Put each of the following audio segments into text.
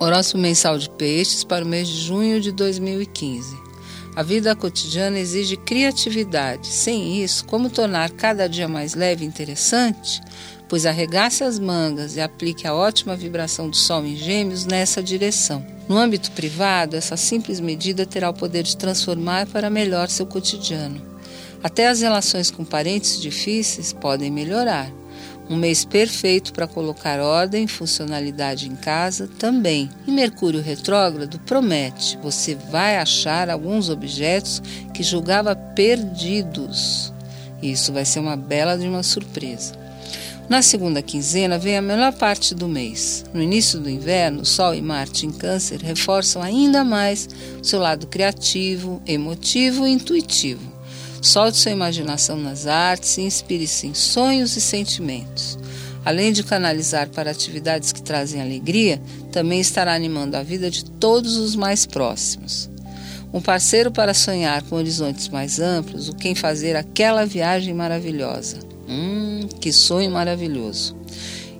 Horóscopo mensal de peixes para o mês de junho de 2015. A vida cotidiana exige criatividade. Sem isso, como tornar cada dia mais leve e interessante? Pois arregace as mangas e aplique a ótima vibração do Sol em Gêmeos nessa direção. No âmbito privado, essa simples medida terá o poder de transformar para melhor seu cotidiano. Até as relações com parentes difíceis podem melhorar. Um mês perfeito para colocar ordem e funcionalidade em casa também. E Mercúrio retrógrado promete: você vai achar alguns objetos que julgava perdidos. Isso vai ser uma bela de uma surpresa. Na segunda quinzena vem a melhor parte do mês. No início do inverno, Sol e Marte em Câncer reforçam ainda mais seu lado criativo, emotivo e intuitivo. Solte sua imaginação nas artes e inspire-se em sonhos e sentimentos. Além de canalizar para atividades que trazem alegria, também estará animando a vida de todos os mais próximos. Um parceiro para sonhar com horizontes mais amplos, o quem fazer aquela viagem maravilhosa. Hum, que sonho maravilhoso!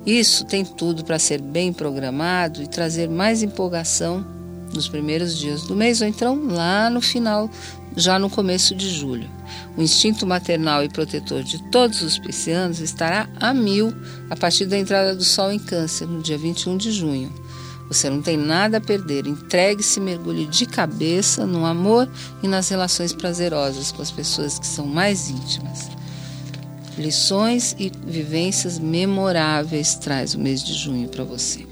Isso tem tudo para ser bem programado e trazer mais empolgação nos primeiros dias do mês ou então lá no final, já no começo de julho. O instinto maternal e protetor de todos os piscianos estará a mil a partir da entrada do Sol em Câncer, no dia 21 de junho. Você não tem nada a perder. Entregue-se, mergulhe de cabeça no amor e nas relações prazerosas com as pessoas que são mais íntimas. Lições e vivências memoráveis traz o mês de junho para você.